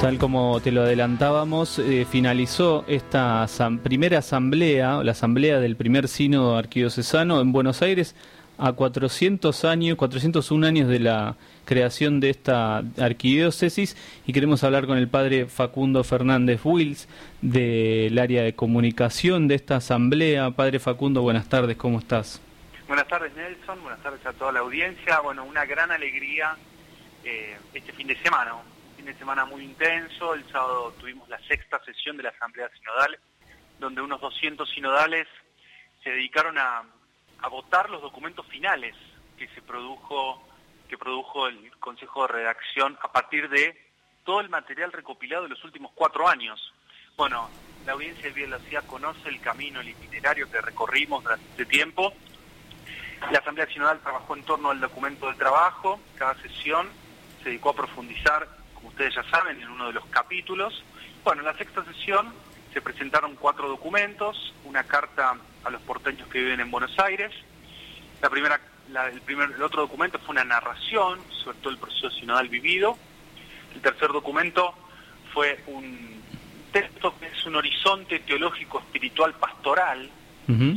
Tal como te lo adelantábamos, eh, finalizó esta primera asamblea, la asamblea del primer sínodo arquidiocesano en Buenos Aires, a 400 años, 401 años de la creación de esta arquidiócesis y queremos hablar con el padre Facundo Fernández Wills del área de comunicación de esta asamblea. Padre Facundo, buenas tardes, ¿cómo estás? Buenas tardes Nelson, buenas tardes a toda la audiencia. Bueno, una gran alegría eh, este fin de semana, fin de semana muy intenso. El sábado tuvimos la sexta sesión de la Asamblea Sinodal, donde unos 200 sinodales se dedicaron a a votar los documentos finales que se produjo que produjo el Consejo de Redacción a partir de todo el material recopilado de los últimos cuatro años. Bueno, la audiencia de Ciudad conoce el camino, el itinerario que recorrimos durante este tiempo. La Asamblea Sinodal trabajó en torno al documento del trabajo. Cada sesión se dedicó a profundizar, como ustedes ya saben, en uno de los capítulos. Bueno, en la sexta sesión se presentaron cuatro documentos, una carta a los porteños que viven en Buenos Aires. La primera, el, primer, el otro documento fue una narración sobre todo el proceso sinodal vivido. El tercer documento fue un texto que es un horizonte teológico, espiritual, pastoral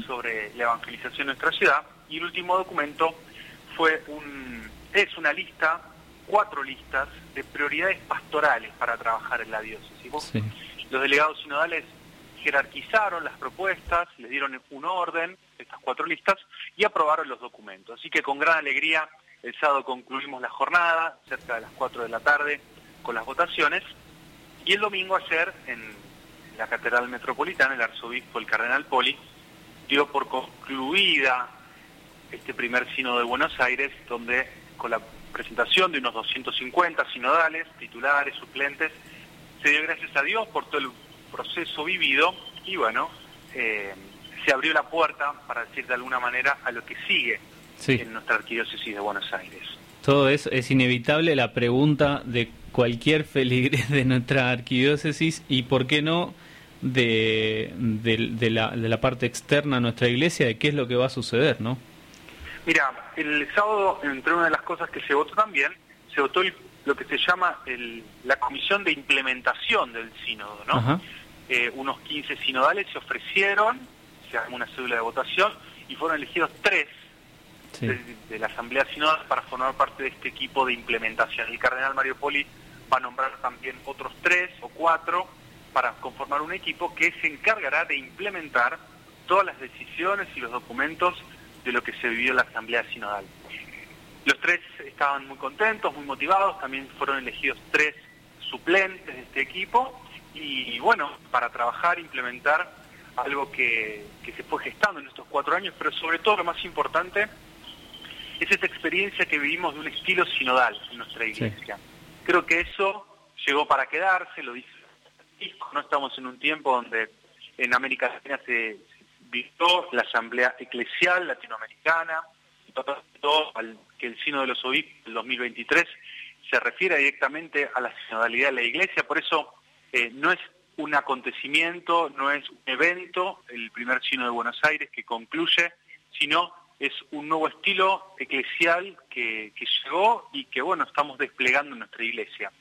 sobre la evangelización en nuestra ciudad. Y el último documento fue un, es una lista, cuatro listas de prioridades pastorales para trabajar en la diócesis. Los delegados sinodales jerarquizaron las propuestas, le dieron un orden, estas cuatro listas, y aprobaron los documentos. Así que con gran alegría el sábado concluimos la jornada, cerca de las 4 de la tarde, con las votaciones, y el domingo ayer en la Catedral Metropolitana, el arzobispo, el cardenal Poli, dio por concluida este primer sínodo de Buenos Aires, donde con la presentación de unos 250 sinodales, titulares, suplentes, se dio gracias a Dios por todo el proceso vivido y bueno, eh, se abrió la puerta, para decir de alguna manera, a lo que sigue en nuestra arquidiócesis de Buenos Aires. Todo eso es inevitable la pregunta de cualquier feligres de nuestra arquidiócesis y por qué no de, de, la, de la parte externa a nuestra iglesia de qué es lo que va a suceder, ¿no? Mira, el sábado, entre una de las cosas que se votó también, se votó lo que se llama el, la comisión de implementación del sínodo, ¿no? Eh, unos 15 sinodales se ofrecieron, se armó una cédula de votación y fueron elegidos tres de, la Asamblea Sinodal para formar parte de este equipo de implementación. El cardenal Mario Poli va a nombrar también otros tres o cuatro para conformar un equipo que se encargará de implementar todas las decisiones y los documentos de lo que se vivió en la Asamblea Sinodal. Los tres estaban muy contentos, muy motivados, también fueron elegidos tres suplentes de este equipo y bueno, para trabajar, implementar algo que, se fue gestando en estos cuatro años, pero sobre todo lo más importante es esta experiencia que vivimos de un estilo sinodal en nuestra iglesia. Creo que eso llegó para quedarse, lo dice no estamos en un tiempo donde en América Latina se vivió la Asamblea Eclesial Latinoamericana, todo al que el Sino de los Obispos del 2023 se refiere directamente a la sinodalidad de la Iglesia, por eso eh, no es un acontecimiento, no es un evento, el primer Sino de Buenos Aires que concluye, sino es un nuevo estilo eclesial que, que llegó y que bueno, estamos desplegando en nuestra iglesia.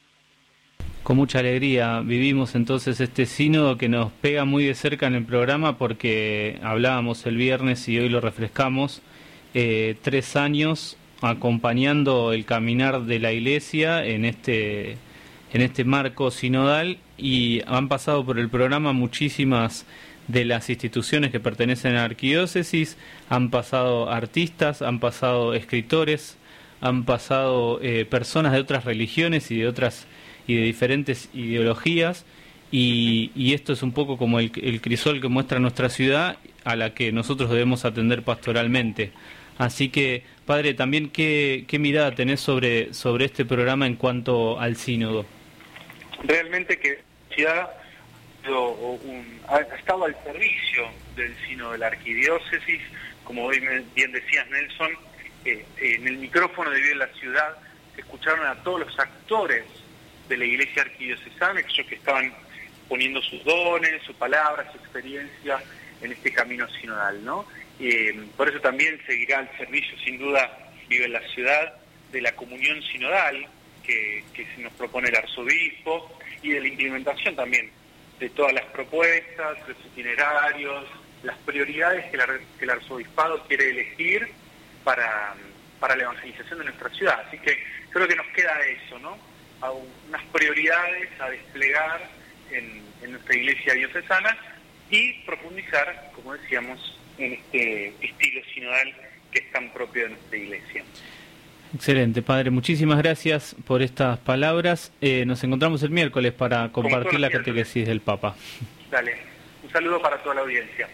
Con mucha alegría vivimos entonces este sínodo que nos pega muy de cerca en el programa porque hablábamos el viernes y hoy lo refrescamos, eh, tres años acompañando el caminar de la iglesia en este en este marco sinodal y han pasado por el programa muchísimas de las instituciones que pertenecen a la arquidiócesis, han pasado artistas, han pasado escritores, han pasado eh, personas de otras religiones y de otras y de diferentes ideologías y, y esto es un poco como el, crisol que muestra nuestra ciudad a la que nosotros debemos atender pastoralmente. Así que, padre, también qué, qué mirada tenés sobre, sobre este programa en cuanto al sínodo realmente que la ha estado al servicio del sino de la arquidiócesis, como bien decías Nelson, eh, en el micrófono de la ciudad se escucharon a todos los actores de la iglesia arquidiocesana, aquellos que estaban poniendo sus dones, su palabra, su experiencia en este camino sinodal, ¿no? Eh, por eso también seguirá el servicio, sin duda, Vive en la Ciudad, de la comunión sinodal, que, se nos propone el arzobispo y de la implementación también de todas las propuestas, los itinerarios, las prioridades que, el arzobispado quiere elegir para, para la evangelización de nuestra ciudad. Así que creo que nos queda eso, ¿no? A unas prioridades a desplegar en, en nuestra iglesia diocesana y profundizar, como decíamos, en este estilo sinodal que es tan propio de nuestra iglesia. Excelente, padre. Muchísimas gracias por estas palabras. Eh, nos encontramos el miércoles para compartir la catequesis del Papa. Dale. Un saludo para toda la audiencia.